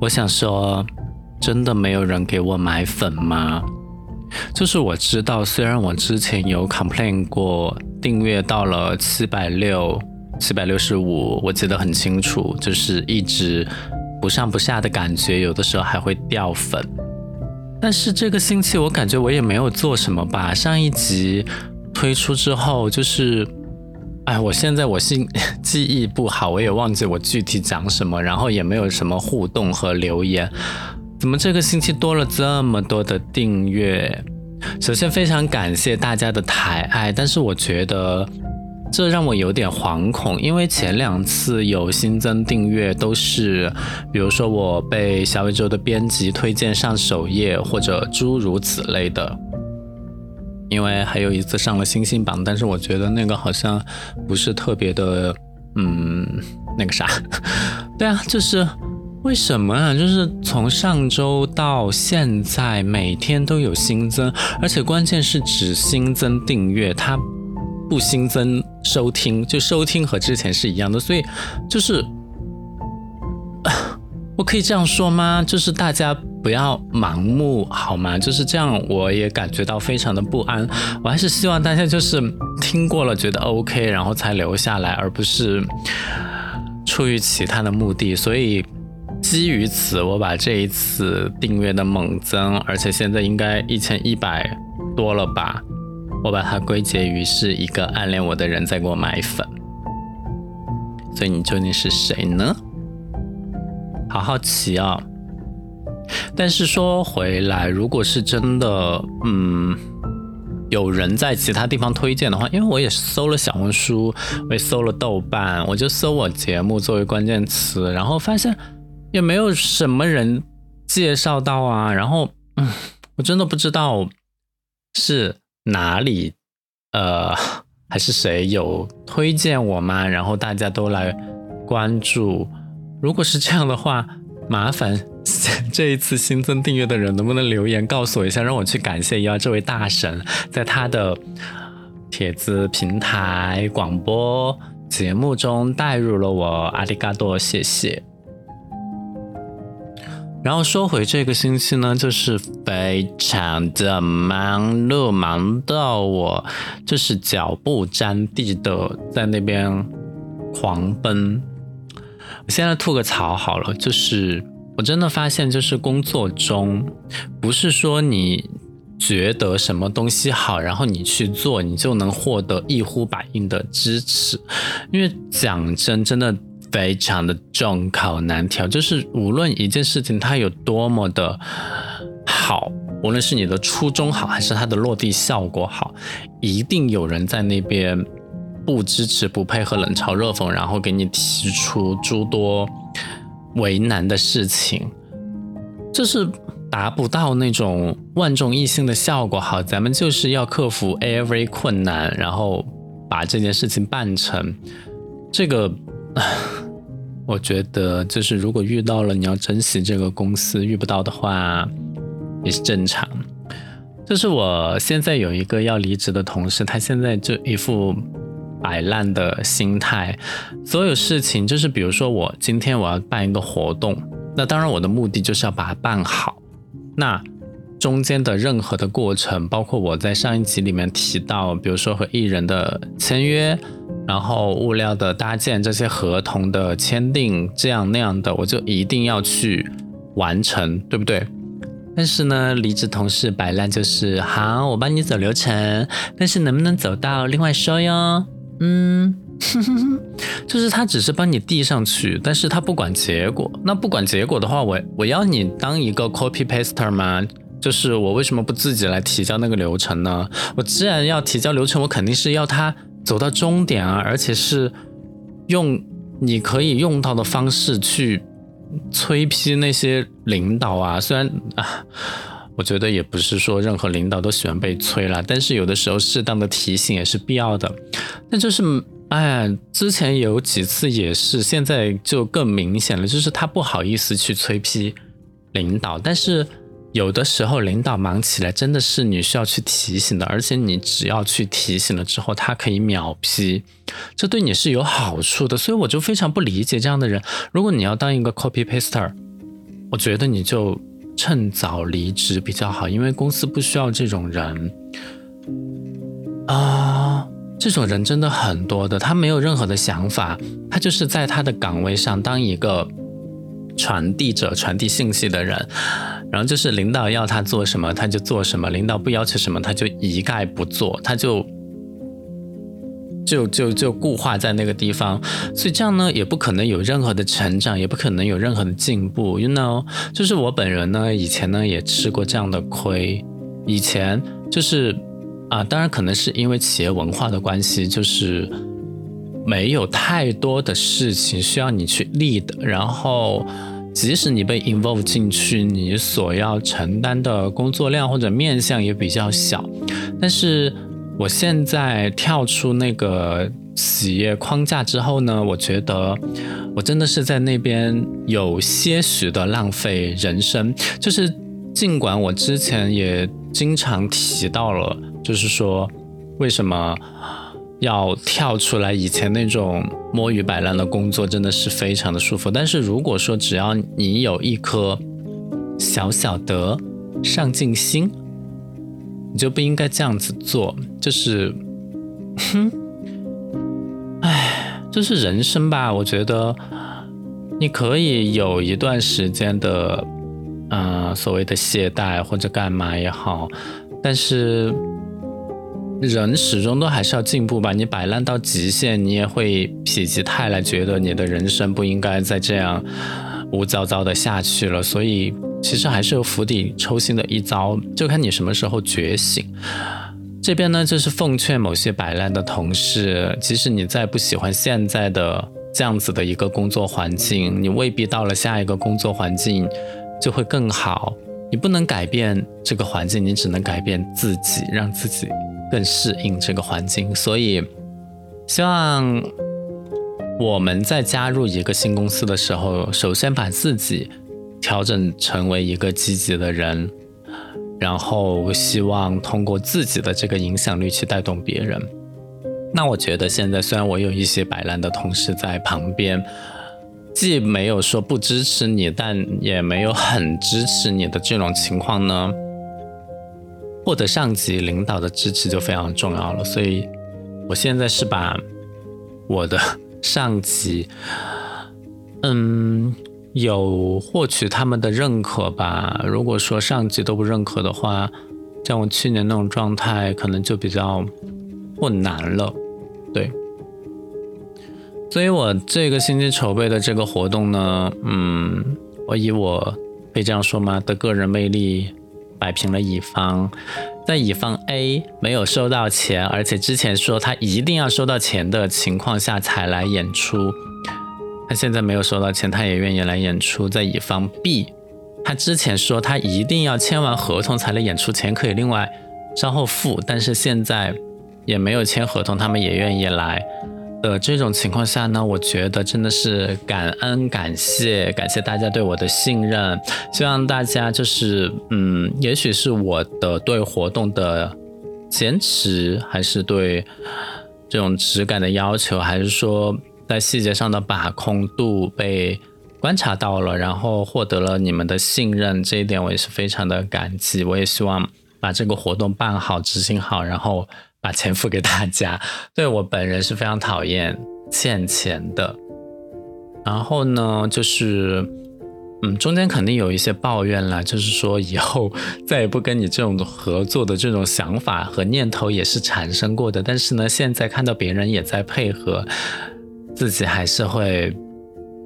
我想说，真的没有人给我买粉吗？就是我知道，虽然我之前有 complain 过订阅到了七百六、七百六十五，我记得很清楚，就是一直不上不下的感觉，有的时候还会掉粉。但是这个星期我感觉我也没有做什么吧。上一集推出之后，就是。哎，我现在我心 记忆不好，我也忘记我具体讲什么，然后也没有什么互动和留言，怎么这个星期多了这么多的订阅？首先非常感谢大家的抬爱，但是我觉得这让我有点惶恐，因为前两次有新增订阅都是，比如说我被小宇宙的编辑推荐上首页，或者诸如此类的。因为还有一次上了星星榜，但是我觉得那个好像不是特别的，嗯，那个啥，对啊，就是为什么啊？就是从上周到现在，每天都有新增，而且关键是只新增订阅，它不新增收听，就收听和之前是一样的，所以就是。我可以这样说吗？就是大家不要盲目好吗？就是这样，我也感觉到非常的不安。我还是希望大家就是听过了觉得 OK，然后才留下来，而不是出于其他的目的。所以基于此，我把这一次订阅的猛增，而且现在应该一千一百多了吧，我把它归结于是一个暗恋我的人在给我买粉。所以你究竟是谁呢？好好奇啊！但是说回来，如果是真的，嗯，有人在其他地方推荐的话，因为我也搜了小红书，我也搜了豆瓣，我就搜我节目作为关键词，然后发现也没有什么人介绍到啊。然后，嗯，我真的不知道是哪里，呃，还是谁有推荐我吗？然后大家都来关注。如果是这样的话，麻烦 这一次新增订阅的人能不能留言告诉我一下，让我去感谢一下这位大神，在他的帖子平台广播节目中带入了我，阿里嘎多，谢谢。然后说回这个星期呢，就是非常的忙碌，忙到我就是脚不沾地的在那边狂奔。我现在吐个槽好了，就是我真的发现，就是工作中，不是说你觉得什么东西好，然后你去做，你就能获得一呼百应的支持。因为讲真，真的非常的众口难调，就是无论一件事情它有多么的好，无论是你的初衷好，还是它的落地效果好，一定有人在那边。不支持、不配合、冷嘲热讽，然后给你提出诸多为难的事情，这是达不到那种万众一心的效果。好，咱们就是要克服 every 困难，然后把这件事情办成。这个，我觉得就是如果遇到了，你要珍惜这个公司；遇不到的话，也是正常。就是我现在有一个要离职的同事，他现在就一副。摆烂的心态，所有事情就是，比如说我今天我要办一个活动，那当然我的目的就是要把它办好。那中间的任何的过程，包括我在上一集里面提到，比如说和艺人的签约，然后物料的搭建，这些合同的签订，这样那样的，我就一定要去完成，对不对？但是呢，离职同事摆烂就是好，我帮你走流程，但是能不能走到另外说哟。嗯，就是他只是帮你递上去，但是他不管结果。那不管结果的话，我我要你当一个 copy paster 吗？就是我为什么不自己来提交那个流程呢？我既然要提交流程，我肯定是要他走到终点啊，而且是用你可以用到的方式去催批那些领导啊。虽然啊。我觉得也不是说任何领导都喜欢被催了，但是有的时候适当的提醒也是必要的。那就是，哎，之前有几次也是，现在就更明显了，就是他不好意思去催批领导，但是有的时候领导忙起来，真的是你需要去提醒的，而且你只要去提醒了之后，他可以秒批，这对你是有好处的。所以我就非常不理解这样的人，如果你要当一个 copy paster。我觉得你就趁早离职比较好，因为公司不需要这种人啊。这种人真的很多的，他没有任何的想法，他就是在他的岗位上当一个传递者、传递信息的人，然后就是领导要他做什么他就做什么，领导不要求什么他就一概不做，他就就就就固化在那个地方，所以这样呢也不可能有任何的成长，也不可能有任何的进步，you know，就是我本人呢以前呢也吃过这样的亏，以前就是。啊，当然可能是因为企业文化的关系，就是没有太多的事情需要你去 lead，然后即使你被 involve 进去，你所要承担的工作量或者面向也比较小。但是我现在跳出那个企业框架之后呢，我觉得我真的是在那边有些许的浪费人生，就是尽管我之前也经常提到了。就是说，为什么要跳出来？以前那种摸鱼摆烂的工作真的是非常的舒服。但是如果说只要你有一颗小小的上进心，你就不应该这样子做。就是，哼，哎，这是人生吧？我觉得你可以有一段时间的，嗯，所谓的懈怠或者干嘛也好，但是。人始终都还是要进步吧。你摆烂到极限，你也会否极泰来，觉得你的人生不应该再这样无糟糟的下去了。所以，其实还是有釜底抽薪的一招，就看你什么时候觉醒。这边呢，就是奉劝某些摆烂的同事，即使你再不喜欢现在的这样子的一个工作环境，你未必到了下一个工作环境就会更好。你不能改变这个环境，你只能改变自己，让自己。更适应这个环境，所以希望我们在加入一个新公司的时候，首先把自己调整成为一个积极的人，然后希望通过自己的这个影响力去带动别人。那我觉得现在虽然我有一些摆烂的同事在旁边，既没有说不支持你，但也没有很支持你的这种情况呢。获得上级领导的支持就非常重要了，所以我现在是把我的上级，嗯，有获取他们的认可吧。如果说上级都不认可的话，像我去年那种状态，可能就比较困难了。对，所以我这个星期筹备的这个活动呢，嗯，我以我可以这样说吗？的个人魅力。摆平了乙方，在乙方 A 没有收到钱，而且之前说他一定要收到钱的情况下才来演出，他现在没有收到钱，他也愿意来演出。在乙方 B，他之前说他一定要签完合同才能演出，钱可以另外稍后付，但是现在也没有签合同，他们也愿意来。的这种情况下呢，我觉得真的是感恩感谢感谢大家对我的信任，希望大家就是嗯，也许是我的对活动的坚持，还是对这种质感的要求，还是说在细节上的把控度被观察到了，然后获得了你们的信任，这一点我也是非常的感激。我也希望把这个活动办好、执行好，然后。把钱付给大家，对我本人是非常讨厌欠钱的。然后呢，就是，嗯，中间肯定有一些抱怨了，就是说以后 再也不跟你这种合作的这种想法和念头也是产生过的。但是呢，现在看到别人也在配合，自己还是会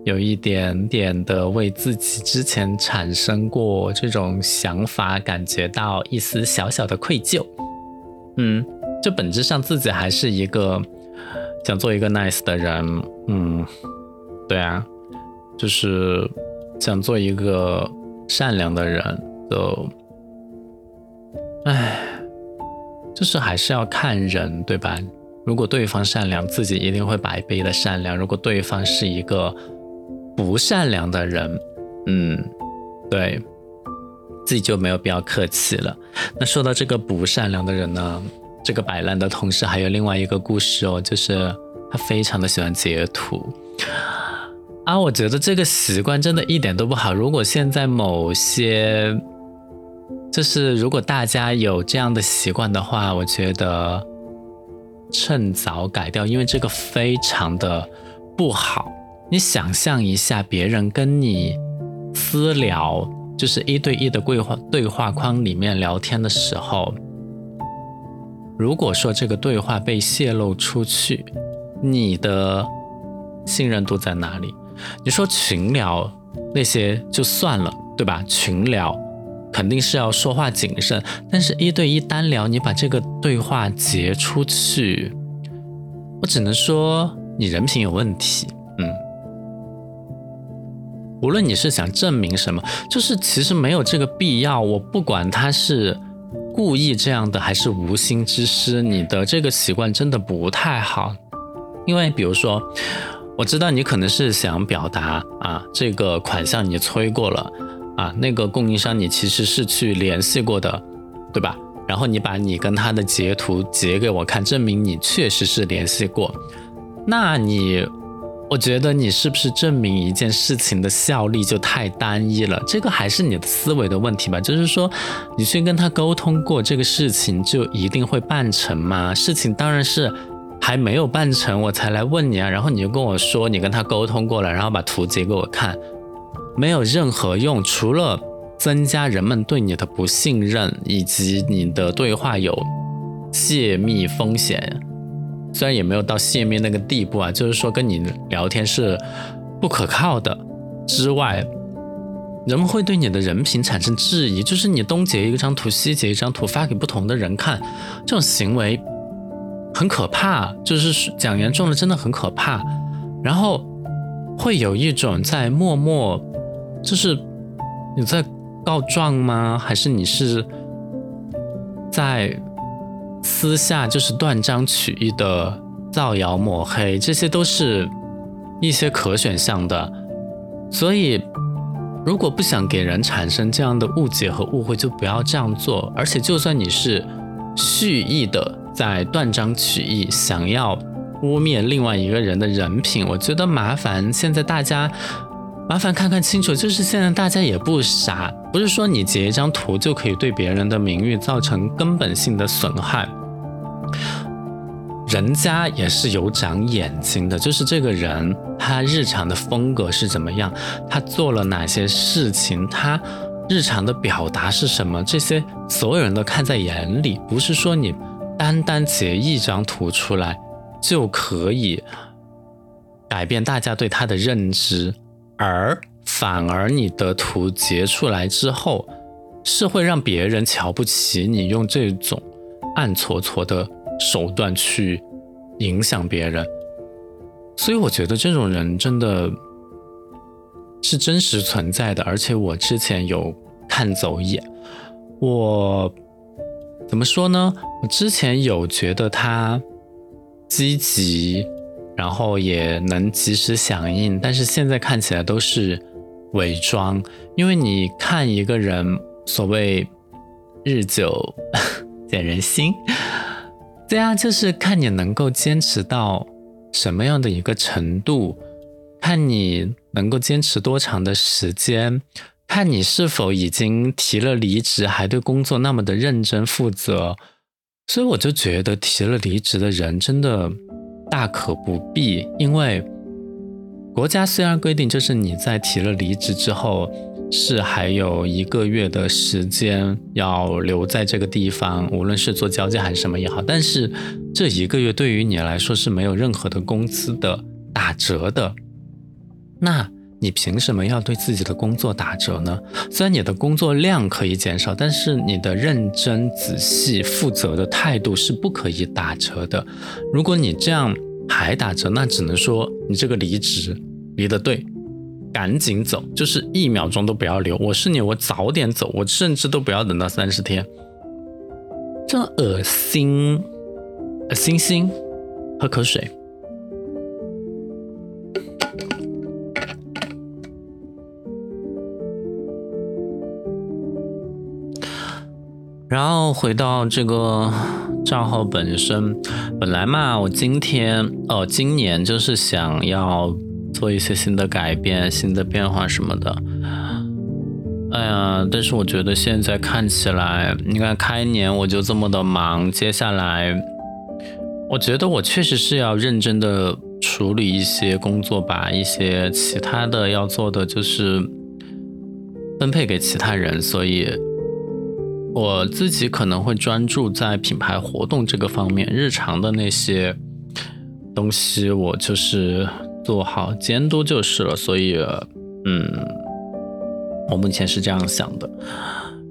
有一点点的为自己之前产生过这种想法感觉到一丝小小的愧疚。嗯。这本质上自己还是一个想做一个 nice 的人，嗯，对啊，就是想做一个善良的人，就，唉，就是还是要看人，对吧？如果对方善良，自己一定会百倍的善良；如果对方是一个不善良的人，嗯，对自己就没有必要客气了。那说到这个不善良的人呢？这个摆烂的同时，还有另外一个故事哦，就是他非常的喜欢截图。啊，我觉得这个习惯真的一点都不好。如果现在某些，就是如果大家有这样的习惯的话，我觉得趁早改掉，因为这个非常的不好。你想象一下，别人跟你私聊，就是一对一的对话对话框里面聊天的时候，如果说这个对话被泄露出去，你的信任度在哪里？你说群聊那些就算了，对吧？群聊肯定是要说话谨慎，但是一对一单聊，你把这个对话截出去，我只能说你人品有问题。嗯，无论你是想证明什么，就是其实没有这个必要。我不管他是故意这样的还是无心之失，你的这个习惯真的不太好，因为比如说。我知道你可能是想表达啊，这个款项你催过了啊，那个供应商你其实是去联系过的，对吧？然后你把你跟他的截图截给我看，证明你确实是联系过。那你，我觉得你是不是证明一件事情的效力就太单一了？这个还是你的思维的问题吧？就是说，你去跟他沟通过这个事情，就一定会办成吗？事情当然是。还没有办成，我才来问你啊！然后你就跟我说你跟他沟通过了，然后把图截给我看，没有任何用，除了增加人们对你的不信任，以及你的对话有泄密风险。虽然也没有到泄密那个地步啊，就是说跟你聊天是不可靠的之外，人们会对你的人品产生质疑，就是你东截一张图，西截一张图发给不同的人看，这种行为。很可怕，就是讲严重了，真的很可怕。然后会有一种在默默，就是你在告状吗？还是你是在私下就是断章取义的造谣抹黑？这些都是一些可选项的。所以，如果不想给人产生这样的误解和误会，就不要这样做。而且，就算你是蓄意的。在断章取义，想要污蔑另外一个人的人品，我觉得麻烦。现在大家麻烦看看清楚，就是现在大家也不傻，不是说你截一张图就可以对别人的名誉造成根本性的损害。人家也是有长眼睛的，就是这个人他日常的风格是怎么样，他做了哪些事情，他日常的表达是什么，这些所有人都看在眼里，不是说你。单单截一张图出来就可以改变大家对他的认知，而反而你的图截出来之后，是会让别人瞧不起你，用这种暗搓搓的手段去影响别人。所以我觉得这种人真的是真实存在的，而且我之前有看走眼，我。怎么说呢？我之前有觉得他积极，然后也能及时响应，但是现在看起来都是伪装。因为你看一个人，所谓日久 见人心，对啊，就是看你能够坚持到什么样的一个程度，看你能够坚持多长的时间。看你是否已经提了离职，还对工作那么的认真负责，所以我就觉得提了离职的人真的大可不必，因为国家虽然规定就是你在提了离职之后是还有一个月的时间要留在这个地方，无论是做交接还是什么也好，但是这一个月对于你来说是没有任何的工资的打折的，那。你凭什么要对自己的工作打折呢？虽然你的工作量可以减少，但是你的认真、仔细、负责的态度是不可以打折的。如果你这样还打折，那只能说你这个离职离得对，赶紧走，就是一秒钟都不要留。我是你，我早点走，我甚至都不要等到三十天。真恶心，恶心心，喝口水。然后回到这个账号本身，本来嘛，我今天呃，今年就是想要做一些新的改变、新的变化什么的。哎呀，但是我觉得现在看起来，你看开年我就这么的忙，接下来，我觉得我确实是要认真的处理一些工作，把一些其他的要做的就是分配给其他人，所以我自己可能会专注在品牌活动这个方面，日常的那些东西我就是做好监督就是了，所以，嗯。我目前是这样想的，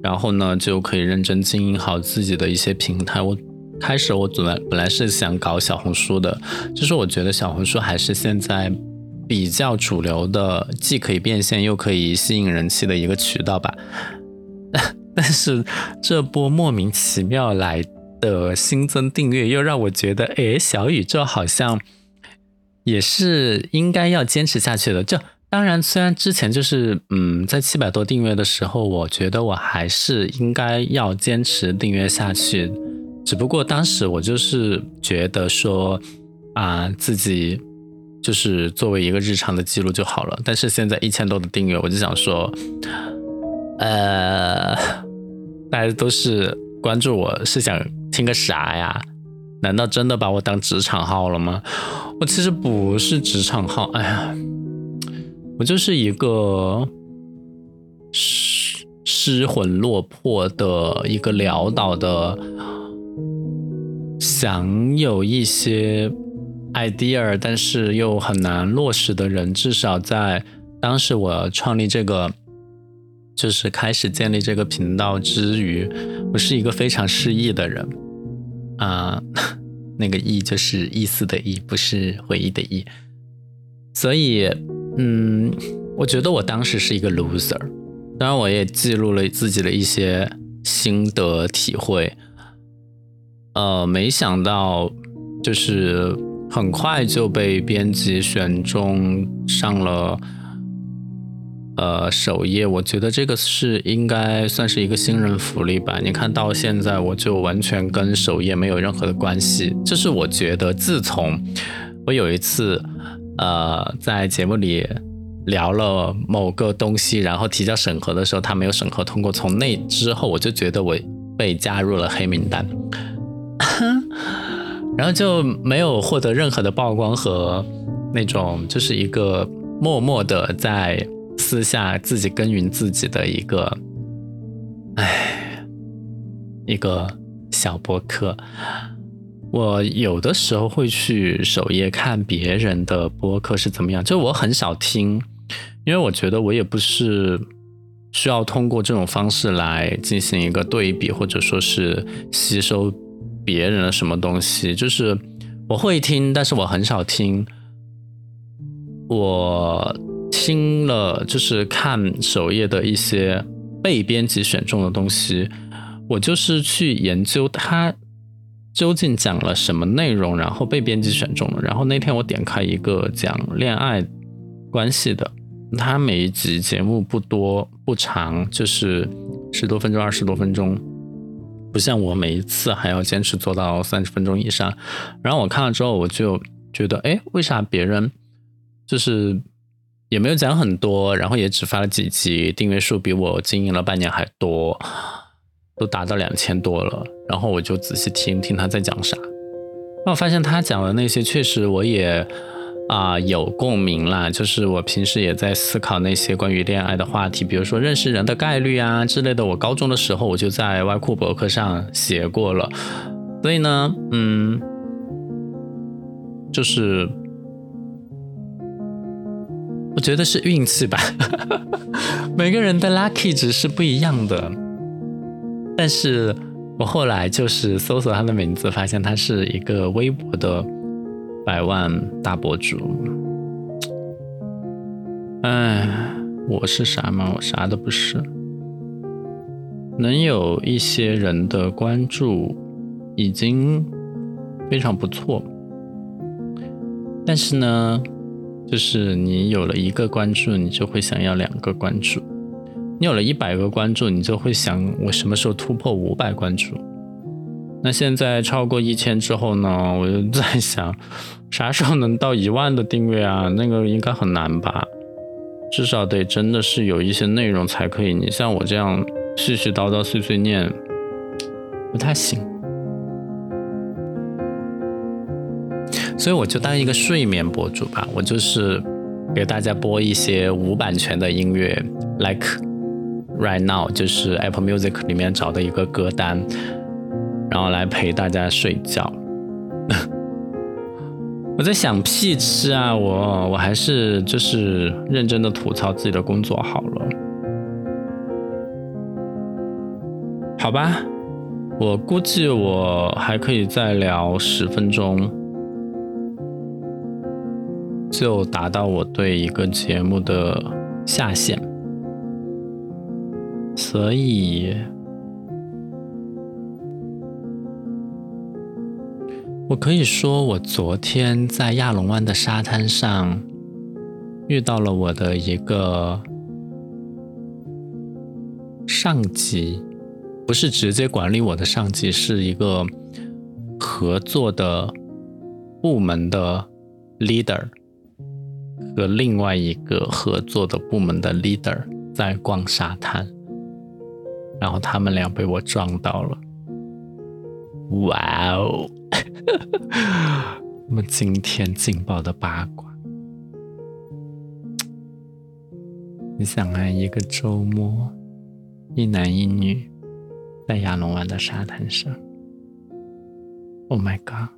然后呢，就可以认真经营好自己的一些平台。我开始我本来本来是想搞小红书的，就是我觉得小红书还是现在比较主流的，既可以变现又可以吸引人气的一个渠道吧。但是这波莫名其妙来的新增订阅，又让我觉得，哎，小宇宙好像也是应该要坚持下去的。就当然，虽然之前就是嗯，在七百多订阅的时候，我觉得我还是应该要坚持订阅下去。只不过当时我就是觉得说啊，自己就是作为一个日常的记录就好了。但是现在一千多的订阅，我就想说，呃，大家都是关注我是想听个啥呀？难道真的把我当职场号了吗？我其实不是职场号，哎呀。我就是一个失失魂落魄的一个潦倒的，想有一些 idea，但是又很难落实的人。至少在当时我创立这个，就是开始建立这个频道之余，我是一个非常失意的人啊。那个“意”就是意思的“意”，不是回忆的“意”，所以。嗯，我觉得我当时是一个 loser，当然我也记录了自己的一些心得体会。呃，没想到就是很快就被编辑选中上了呃首页，我觉得这个是应该算是一个新人福利吧。你看到现在我就完全跟首页没有任何的关系，这是我觉得自从我有一次。呃，在节目里聊了某个东西，然后提交审核的时候，他没有审核通过。从那之后，我就觉得我被加入了黑名单，然后就没有获得任何的曝光和那种，就是一个默默的在私下自己耕耘自己的一个，唉，一个小博客。我有的时候会去首页看别人的播客是怎么样，就我很少听，因为我觉得我也不是需要通过这种方式来进行一个对比，或者说是吸收别人的什么东西。就是我会听，但是我很少听。我听了，就是看首页的一些被编辑选中的东西，我就是去研究它。究竟讲了什么内容，然后被编辑选中了。然后那天我点开一个讲恋爱关系的，他每一集节目不多不长，就是十多分钟、二十多分钟，不像我每一次还要坚持做到三十分钟以上。然后我看了之后，我就觉得，哎，为啥别人就是也没有讲很多，然后也只发了几集，订阅数比我经营了半年还多。都达到两千多了，然后我就仔细听听他在讲啥，那我发现他讲的那些确实我也啊有共鸣啦，就是我平时也在思考那些关于恋爱的话题，比如说认识人的概率啊之类的。我高中的时候我就在外库博客上写过了，所以呢，嗯，就是我觉得是运气吧，每个人的 lucky 值是不一样的。但是我后来就是搜索他的名字，发现他是一个微博的百万大博主。哎，我是啥吗？我啥都不是。能有一些人的关注已经非常不错，但是呢，就是你有了一个关注，你就会想要两个关注。你有了一百个关注，你就会想我什么时候突破五百关注？那现在超过一千之后呢，我就在想，啥时候能到一万的订阅啊？那个应该很难吧？至少得真的是有一些内容才可以。你像我这样絮絮叨叨、碎碎念，不太行。所以我就当一个睡眠博主吧，我就是给大家播一些无版权的音乐，like right now，就是 Apple Music 里面找的一个歌单，然后来陪大家睡觉。我在想屁吃啊，我我还是就是认真的吐槽自己的工作好了，好吧，我估计我还可以再聊十分钟。就达到我对一个节目的下限，所以，我可以说，我昨天在亚龙湾的沙滩上遇到了我的一个上级，不是直接管理我的上级，是一个合作的部门的 leader。和另外一个合作的部门的 leader 在逛沙滩，然后他们俩被我撞到了。哇哦！那么今天劲爆的八卦，你想啊，一个周末，一男一女在亚龙湾的沙滩上，Oh my god！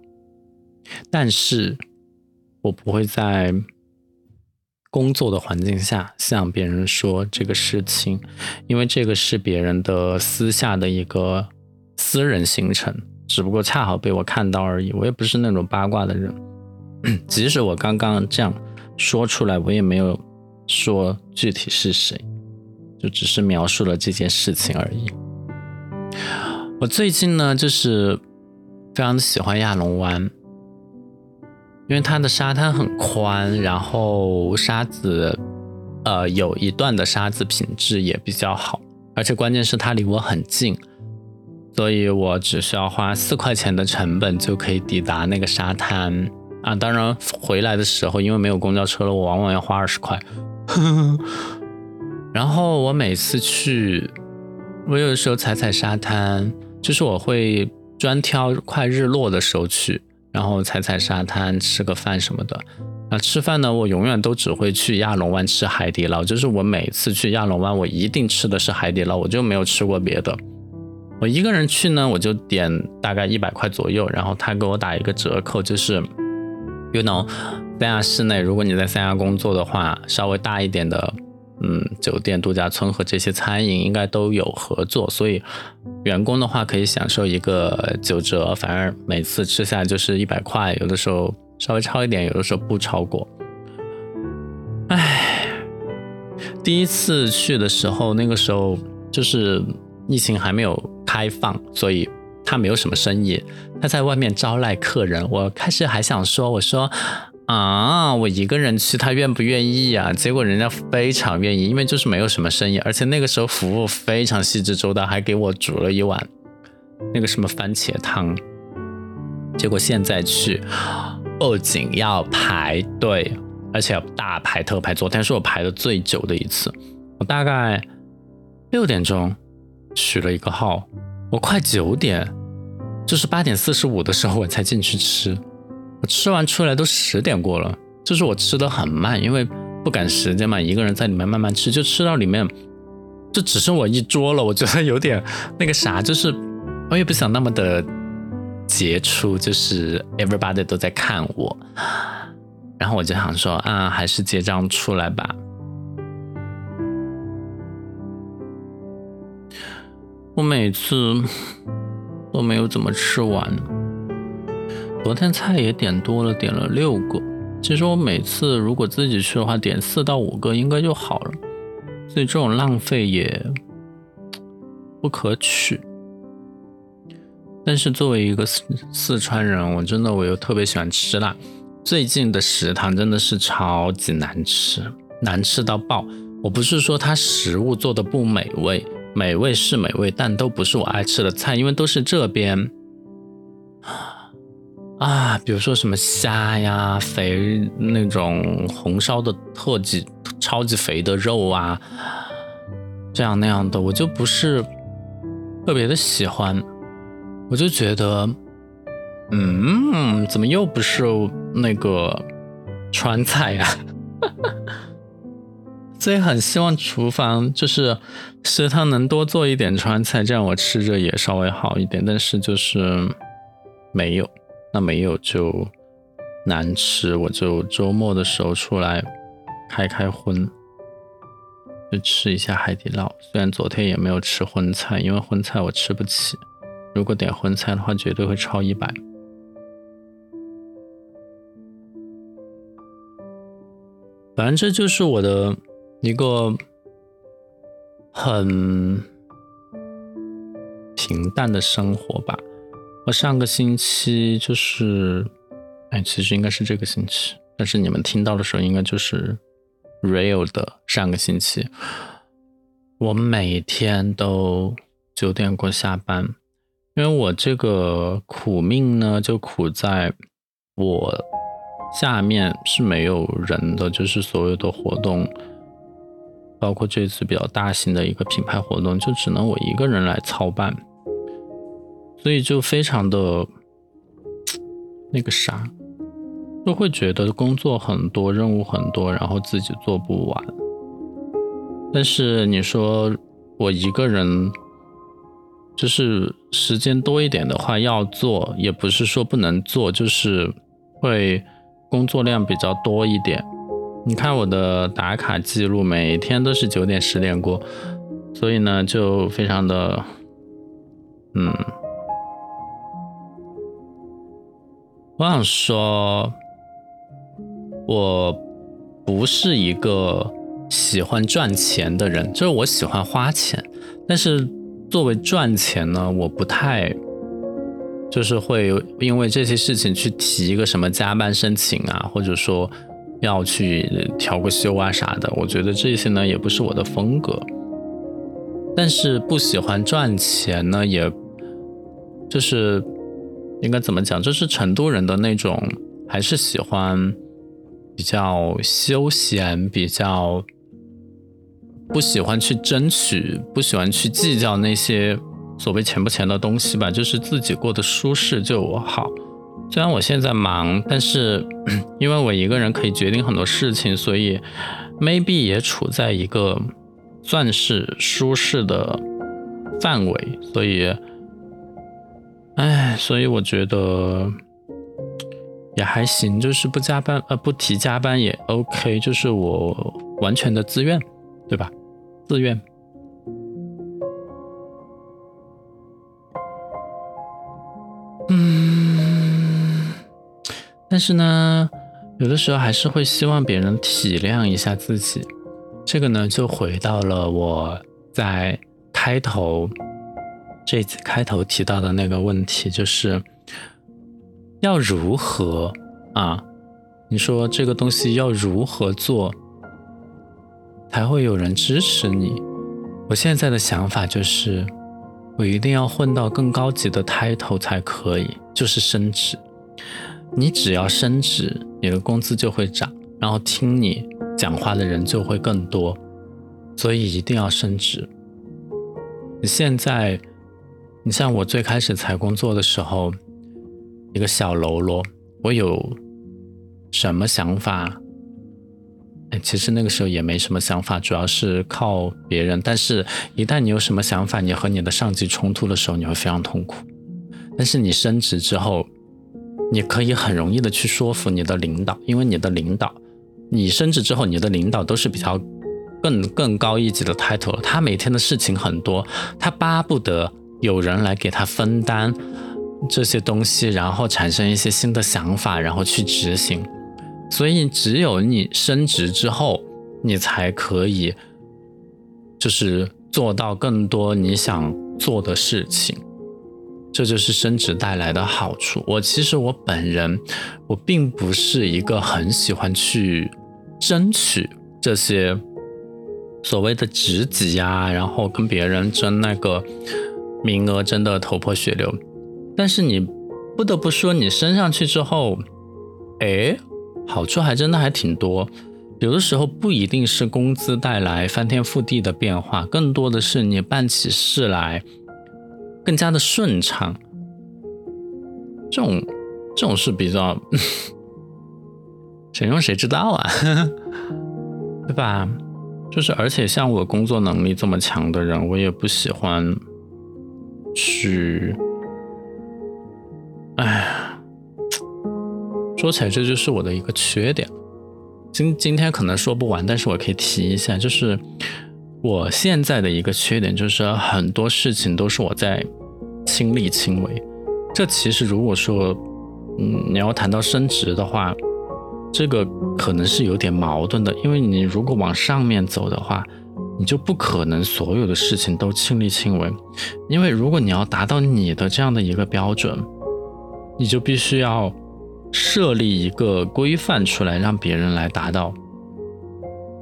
但是我不会在。工作的环境下向别人说这个事情，因为这个是别人的私下的一个私人行程，只不过恰好被我看到而已。我也不是那种八卦的人，即使我刚刚这样说出来，我也没有说具体是谁，就只是描述了这件事情而已。我最近呢，就是非常的喜欢亚龙湾。因为它的沙滩很宽，然后沙子，呃，有一段的沙子品质也比较好，而且关键是它离我很近，所以我只需要花四块钱的成本就可以抵达那个沙滩啊。当然回来的时候，因为没有公交车了，我往往要花二十块。然后我每次去，我有的时候踩踩沙滩，就是我会专挑快日落的时候去。然后踩踩沙滩，吃个饭什么的。那吃饭呢？我永远都只会去亚龙湾吃海底捞，就是我每次去亚龙湾，我一定吃的是海底捞，我就没有吃过别的。我一个人去呢，我就点大概一百块左右，然后他给我打一个折扣，就是，you know，三亚市内，如果你在三亚工作的话，稍微大一点的。嗯，酒店、度假村和这些餐饮应该都有合作，所以员工的话可以享受一个九折，反而每次吃下来就是一百块，有的时候稍微超一点，有的时候不超过。唉，第一次去的时候，那个时候就是疫情还没有开放，所以他没有什么生意，他在外面招揽客人。我开始还想说，我说。啊，我一个人去，他愿不愿意呀？结果人家非常愿意，因为就是没有什么生意，而且那个时候服务非常细致周到，还给我煮了一碗那个什么番茄汤。结果现在去不仅要排队，而且要大排特排。昨天是我排的最久的一次，我大概六点钟取了一个号，我快九点，就是八点四十五的时候我才进去吃。吃完出来都十点过了，就是我吃的很慢，因为不赶时间嘛，一个人在里面慢慢吃，就吃到里面就只剩我一桌了，我觉得有点那个啥，就是我也不想那么的杰出，就是 everybody 都在看我，然后我就想说啊，还是结账出来吧。我每次都没有怎么吃完。昨天菜也点多了，点了六个。其实我每次如果自己去的话，点四到五个应该就好了。所以这种浪费也不可取。但是作为一个四四川人，我真的我又特别喜欢吃辣。最近的食堂真的是超级难吃，难吃到爆。我不是说它食物做的不美味，美味是美味，但都不是我爱吃的菜，因为都是这边。啊，比如说什么虾呀，肥那种红烧的特级超级肥的肉啊，这样那样的，我就不是特别的喜欢，我就觉得，嗯，怎么又不是那个川菜呀？所以很希望厨房就是食堂能多做一点川菜，这样我吃着也稍微好一点。但是就是没有，那没有就难吃。我就周末的时候出来开开荤，就吃一下海底捞。虽然昨天也没有吃荤菜，因为荤菜我吃不起。如果点荤菜的话，绝对会超一百。反正这就是我的。一个很平淡的生活吧。我上个星期就是，哎，其实应该是这个星期，但是你们听到的时候应该就是 real 的上个星期。我每天都九点过下班，因为我这个苦命呢，就苦在我下面是没有人的，就是所有的活动。包括这次比较大型的一个品牌活动，就只能我一个人来操办，所以就非常的那个啥，就会觉得工作很多，任务很多，然后自己做不完。但是你说我一个人，就是时间多一点的话要做，也不是说不能做，就是会工作量比较多一点。你看我的打卡记录，每天都是九点十点过，所以呢就非常的，嗯，我想说，我不是一个喜欢赚钱的人，就是我喜欢花钱，但是作为赚钱呢，我不太，就是会因为这些事情去提一个什么加班申请啊，或者说。要去调个休啊啥的，我觉得这些呢也不是我的风格。但是不喜欢赚钱呢，也就是应该怎么讲，就是成都人的那种，还是喜欢比较休闲，比较不喜欢去争取，不喜欢去计较那些所谓钱不钱的东西吧，就是自己过得舒适就好。虽然我现在忙，但是 因为我一个人可以决定很多事情，所以 maybe 也处在一个算是舒适的范围，所以，哎，所以我觉得也还行，就是不加班，呃，不提加班也 OK，就是我完全的自愿，对吧？自愿。嗯但是呢，有的时候还是会希望别人体谅一下自己。这个呢，就回到了我在开头这次开头提到的那个问题，就是要如何啊？你说这个东西要如何做才会有人支持你？我现在的想法就是，我一定要混到更高级的 title 才可以，就是升职。你只要升职，你的工资就会涨，然后听你讲话的人就会更多，所以一定要升职。你现在，你像我最开始才工作的时候，一个小喽啰，我有什么想法？哎，其实那个时候也没什么想法，主要是靠别人。但是，一旦你有什么想法，你和你的上级冲突的时候，你会非常痛苦。但是你升职之后，你可以很容易的去说服你的领导，因为你的领导，你升职之后，你的领导都是比较更更高一级的 title，他每天的事情很多，他巴不得有人来给他分担这些东西，然后产生一些新的想法，然后去执行。所以只有你升职之后，你才可以就是做到更多你想做的事情。这就是升职带来的好处。我其实我本人，我并不是一个很喜欢去争取这些所谓的职级呀，然后跟别人争那个名额争得头破血流。但是你不得不说，你升上去之后，哎，好处还真的还挺多。有的时候不一定是工资带来翻天覆地的变化，更多的是你办起事来更加的顺畅。这种这种是比较，谁用谁知道啊，对吧？就是而且像我工作能力这么强的人，我也不喜欢去，哎，说起来这就是我的一个缺点。今今天可能说不完，但是我可以提一下，就是我现在的一个缺点，就是很多事情都是我在亲力亲为。这其实如果说，嗯，你要谈到升职的话，这个可能是有点矛盾的，因为你如果往上面走的话，你就不可能所有的事情都亲力亲为，因为如果你要达到你的这样的一个标准，你就必须要。设立一个规范出来，让别人来达到。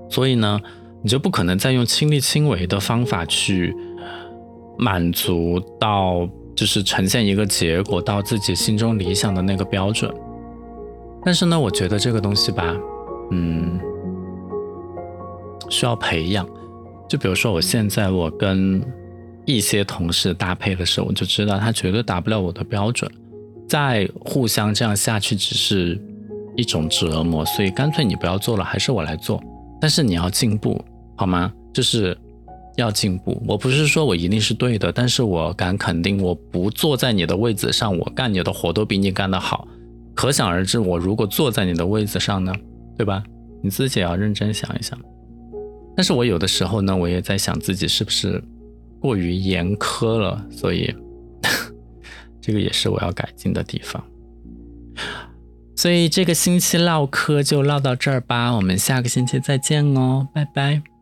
所以呢，你就不可能再用亲力亲为的方法去满足到，就是呈现一个结果到自己心中理想的那个标准。但是呢，我觉得这个东西吧，嗯，需要培养。就比如说，我现在我跟一些同事搭配的时候，我就知道他绝对达不了我的标准。再互相这样下去，只是一种折磨，所以干脆你不要做了，还是我来做。但是你要进步，好吗？就是要进步。我不是说我一定是对的，但是我敢肯定，我不坐在你的位子上，我干你的活都比你干得好。可想而知，我如果坐在你的位子上呢，对吧？你自己也要认真想一想。但是我有的时候呢，我也在想自己是不是过于严苛了，所以。这个也是我要改进的地方，所以这个星期唠嗑就唠到这儿吧，我们下个星期再见哦，拜拜。